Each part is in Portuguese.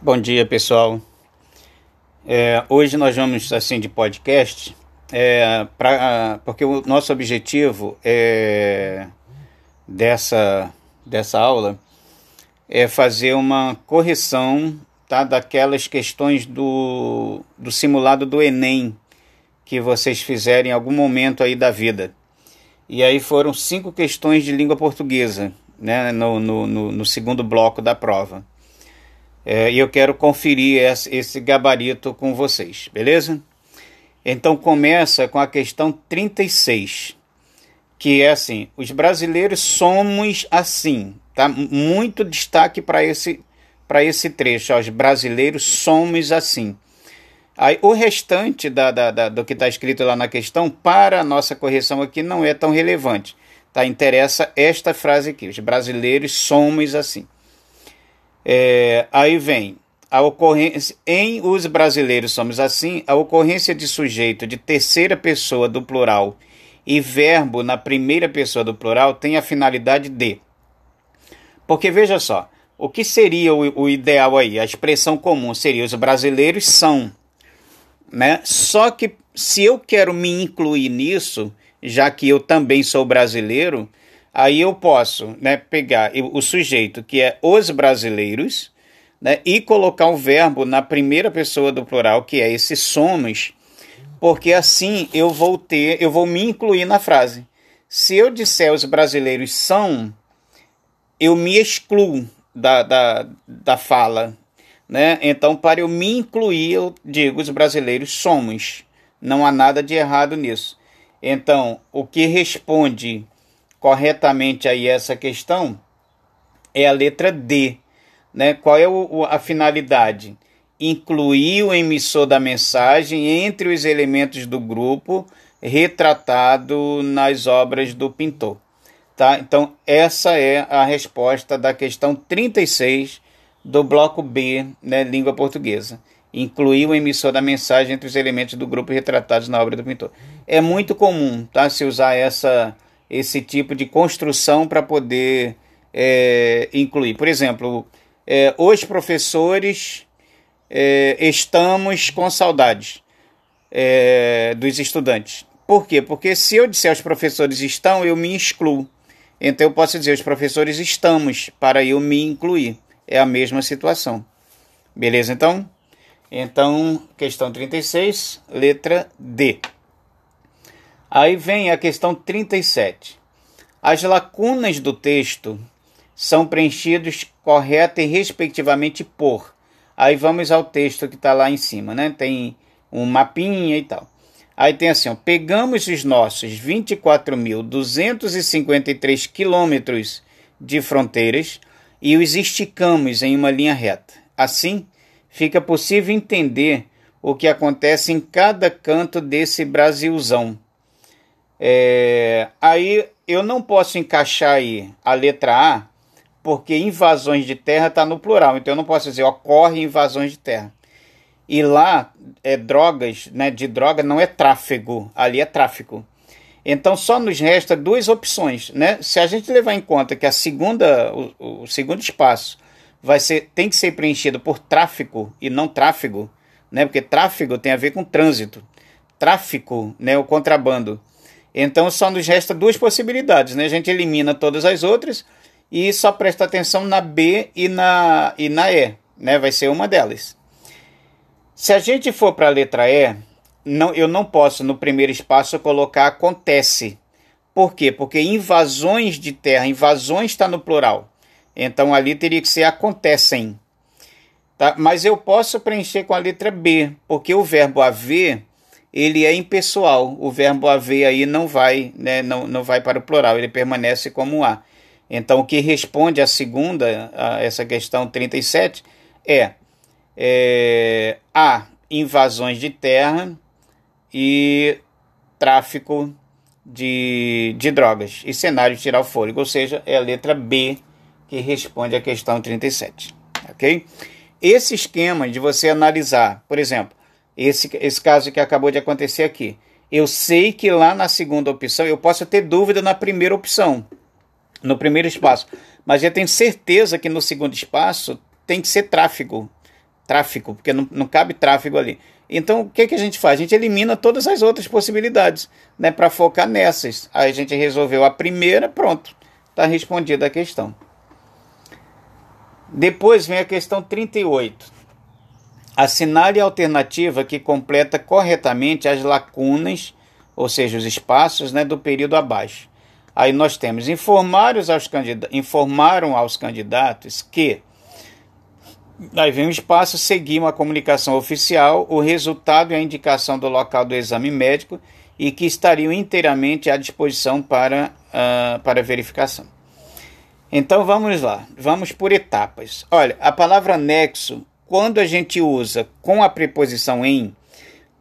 Bom dia, pessoal. É, hoje nós vamos assim de podcast, é, pra, porque o nosso objetivo é, dessa dessa aula é fazer uma correção tá, daquelas questões do, do simulado do Enem que vocês fizeram em algum momento aí da vida. E aí foram cinco questões de língua portuguesa, né, no, no, no, no segundo bloco da prova. É, eu quero conferir esse gabarito com vocês, beleza? Então começa com a questão 36, que é assim: os brasileiros somos assim, tá? Muito destaque para esse para esse trecho, ó, os brasileiros somos assim. Aí, o restante da, da, da do que está escrito lá na questão, para a nossa correção aqui, não é tão relevante. Tá? Interessa esta frase aqui: os brasileiros somos assim. É, aí vem a ocorrência em os brasileiros somos assim, a ocorrência de sujeito de terceira pessoa do plural e verbo na primeira pessoa do plural tem a finalidade de. Porque veja só, o que seria o, o ideal aí? A expressão comum seria os brasileiros são, né? Só que se eu quero me incluir nisso, já que eu também sou brasileiro, Aí eu posso né, pegar o sujeito, que é os brasileiros, né, e colocar o verbo na primeira pessoa do plural, que é esse somos, porque assim eu vou ter, eu vou me incluir na frase. Se eu disser os brasileiros são, eu me excluo da, da, da fala. Né? Então, para eu me incluir, eu digo os brasileiros somos. Não há nada de errado nisso. Então, o que responde corretamente aí essa questão é a letra D. Né? Qual é o, a finalidade? Incluir o emissor da mensagem entre os elementos do grupo retratado nas obras do pintor. Tá? Então, essa é a resposta da questão 36 do bloco B, né, língua portuguesa. Incluir o emissor da mensagem entre os elementos do grupo retratados na obra do pintor. É muito comum tá, se usar essa esse tipo de construção para poder é, incluir. Por exemplo, é, os professores é, estamos com saudades é, dos estudantes. Por quê? Porque se eu disser os professores estão, eu me excluo. Então eu posso dizer os professores estamos para eu me incluir. É a mesma situação. Beleza então? Então, questão 36, letra D. Aí vem a questão 37. As lacunas do texto são preenchidas correta e respectivamente por. Aí vamos ao texto que está lá em cima, né? Tem um mapinha e tal. Aí tem assim, ó, pegamos os nossos 24.253 quilômetros de fronteiras e os esticamos em uma linha reta. Assim, fica possível entender o que acontece em cada canto desse Brasilzão é, aí eu não posso encaixar aí a letra A, porque invasões de terra está no plural, então eu não posso dizer ocorre invasões de terra. E lá, é drogas, né, de droga não é tráfego, ali é tráfico. Então só nos resta duas opções, né? Se a gente levar em conta que a segunda, o, o segundo espaço vai ser, tem que ser preenchido por tráfico e não tráfego, né? Porque tráfego tem a ver com trânsito, tráfico, né? O contrabando. Então só nos resta duas possibilidades, né? A gente elimina todas as outras e só presta atenção na B e na, e na E, né? Vai ser uma delas. Se a gente for para a letra E, não, eu não posso no primeiro espaço colocar acontece. Por quê? Porque invasões de terra, invasões está no plural. Então ali teria que ser acontecem. Tá? Mas eu posso preencher com a letra B, porque o verbo haver ele é impessoal. O verbo haver aí não vai, né, não, não vai para o plural, ele permanece como a. Então, o que responde à segunda, a essa questão 37, é, é há invasões de terra e tráfico de, de drogas e cenário de tirar o fôlego, ou seja, é a letra B que responde à questão 37. Ok? Esse esquema de você analisar, por exemplo, esse, esse caso que acabou de acontecer aqui. Eu sei que lá na segunda opção eu posso ter dúvida na primeira opção, no primeiro espaço, mas eu tenho certeza que no segundo espaço tem que ser tráfego, tráfico, porque não, não cabe tráfego ali. Então, o que, que a gente faz? A gente elimina todas as outras possibilidades, né, para focar nessas. Aí a gente resolveu a primeira, pronto, está respondida a questão. Depois vem a questão 38. Assinale a alternativa que completa corretamente as lacunas, ou seja, os espaços né, do período abaixo. Aí nós temos aos, informaram aos candidatos que Aí vem o espaço, seguir uma comunicação oficial, o resultado e a indicação do local do exame médico e que estariam inteiramente à disposição para, uh, para verificação. Então vamos lá, vamos por etapas. Olha, a palavra anexo, quando a gente usa com a preposição em,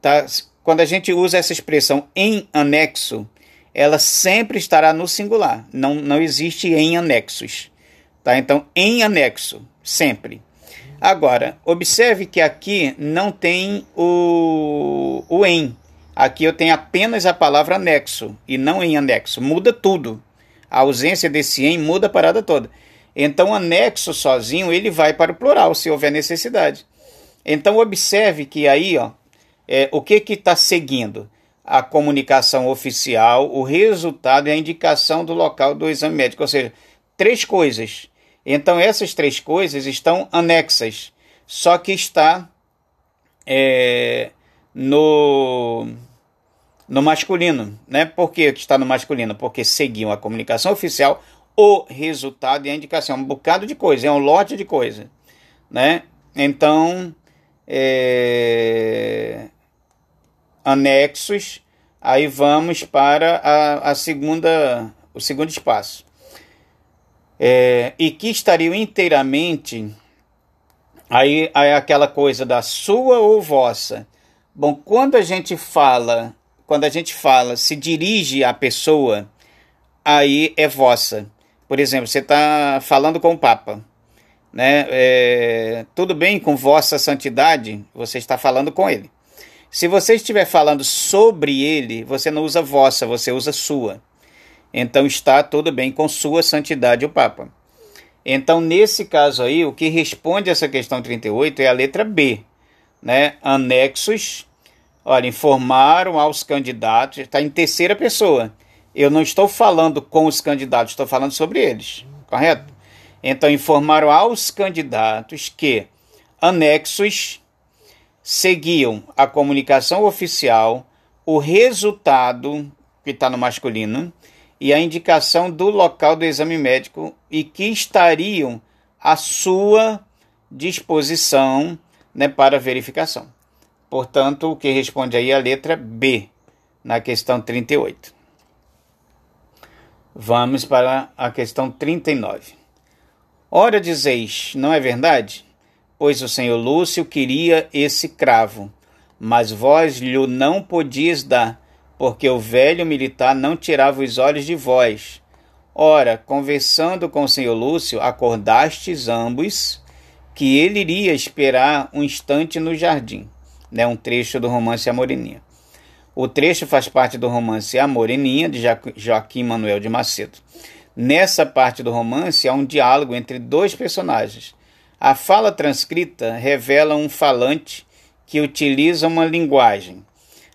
tá? quando a gente usa essa expressão em anexo, ela sempre estará no singular, não, não existe em anexos. Tá? Então, em anexo, sempre. Agora, observe que aqui não tem o, o em. Aqui eu tenho apenas a palavra anexo e não em anexo. Muda tudo. A ausência desse em muda a parada toda. Então, anexo sozinho ele vai para o plural, se houver necessidade. Então, observe que aí, ó, é, o que está seguindo? A comunicação oficial, o resultado e a indicação do local do exame médico. Ou seja, três coisas. Então, essas três coisas estão anexas, só que está é, no, no masculino. Né? Por que está no masculino? Porque seguiam a comunicação oficial, o resultado e a indicação. Um bocado de coisa, é um lote de coisa. Né? Então, é, anexos, aí vamos para a, a segunda, o segundo espaço é, e que estariam inteiramente aí, aí aquela coisa da sua ou vossa. Bom, quando a gente fala, quando a gente fala, se dirige à pessoa, aí é vossa. Por exemplo, você está falando com o Papa, né? É, tudo bem com vossa santidade, você está falando com ele. Se você estiver falando sobre ele, você não usa vossa, você usa sua. Então está tudo bem com sua santidade o Papa. Então, nesse caso aí, o que responde essa questão 38 é a letra B, né? Anexos, olha, informaram aos candidatos, está em terceira pessoa. Eu não estou falando com os candidatos, estou falando sobre eles, correto? Então, informaram aos candidatos que anexos seguiam a comunicação oficial, o resultado, que está no masculino, e a indicação do local do exame médico e que estariam à sua disposição né, para verificação. Portanto, o que responde aí é a letra B, na questão 38. Vamos para a questão 39. Ora dizeis, não é verdade? Pois o senhor Lúcio queria esse cravo, mas vós lhe não podias dar, porque o velho militar não tirava os olhos de vós. Ora, conversando com o senhor Lúcio, acordastes ambos que ele iria esperar um instante no jardim. Né, um trecho do romance A Moreninha. O trecho faz parte do romance A Moreninha, de Joaquim Manuel de Macedo. Nessa parte do romance há um diálogo entre dois personagens. A fala transcrita revela um falante que utiliza uma linguagem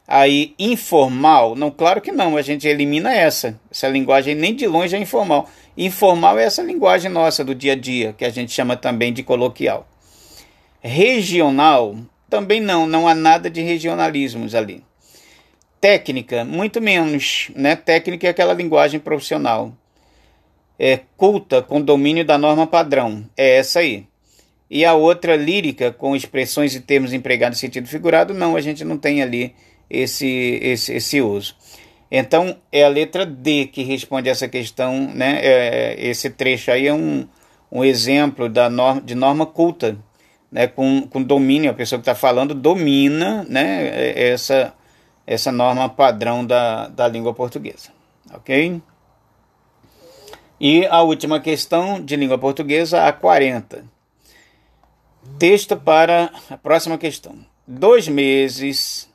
aí informal, não, claro que não, a gente elimina essa. Essa linguagem nem de longe é informal. Informal é essa linguagem nossa do dia a dia, que a gente chama também de coloquial. Regional, também não, não há nada de regionalismos ali. Técnica, muito menos, né? Técnica é aquela linguagem profissional. É culta, com domínio da norma padrão, é essa aí. E a outra lírica, com expressões e termos empregados em sentido figurado, não, a gente não tem ali esse, esse, esse uso. Então, é a letra D que responde essa questão, né? É, esse trecho aí é um, um exemplo da norma, de norma culta, né? com, com domínio, a pessoa que está falando domina né? É, essa, essa norma padrão da, da língua portuguesa. Ok? E a última questão de língua portuguesa, a 40. Texto para a próxima questão. Dois meses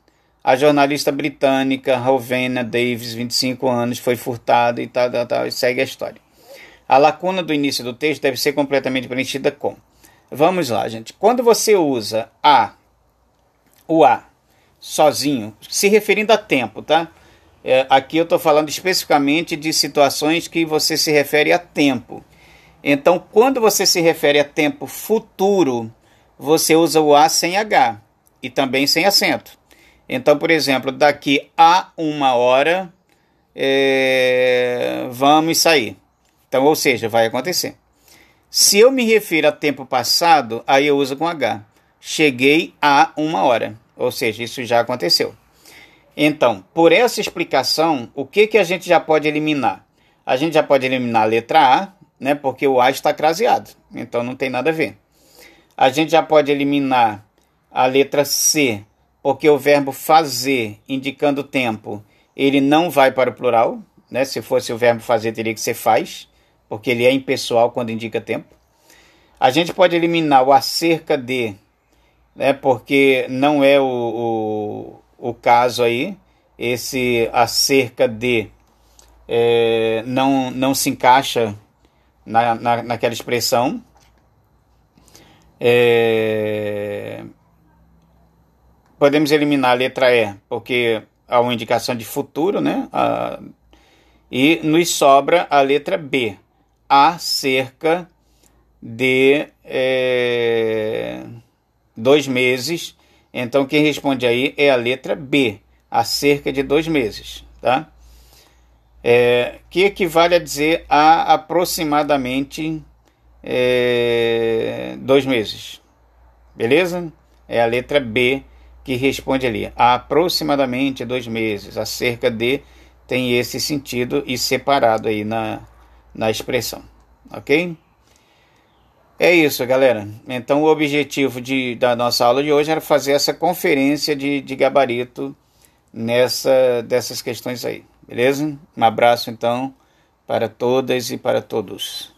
a jornalista britânica Rowena Davis, 25 anos, foi furtada e tal, tal, tal, e segue a história. A lacuna do início do texto deve ser completamente preenchida com Vamos lá, gente. Quando você usa a, o a sozinho, se referindo a tempo, tá? É, aqui eu estou falando especificamente de situações que você se refere a tempo. Então, quando você se refere a tempo futuro, você usa o a sem h e também sem acento. Então, por exemplo, daqui a uma hora é, vamos sair. Então, ou seja, vai acontecer. Se eu me refiro a tempo passado, aí eu uso com H. Cheguei a uma hora. Ou seja, isso já aconteceu. Então, por essa explicação, o que, que a gente já pode eliminar? A gente já pode eliminar a letra A, né, porque o A está craseado. Então não tem nada a ver. A gente já pode eliminar a letra C, porque o verbo fazer, indicando tempo, ele não vai para o plural. Né? Se fosse o verbo fazer, teria que ser faz porque ele é impessoal quando indica tempo. A gente pode eliminar o acerca de, né, porque não é o, o, o caso aí. Esse acerca de é, não, não se encaixa na, na, naquela expressão. É, podemos eliminar a letra E, porque há uma indicação de futuro, né? A, e nos sobra a letra B, há cerca de é, dois meses. Então, quem responde aí é a letra B, há cerca de dois meses, tá? É, que equivale a dizer a aproximadamente é, dois meses, beleza? É a letra B que responde ali, há aproximadamente dois meses, a cerca de tem esse sentido e separado aí na, na expressão, ok? É isso, galera. Então, o objetivo de, da nossa aula de hoje era fazer essa conferência de, de gabarito nessa dessas questões aí, beleza? Um abraço, então, para todas e para todos.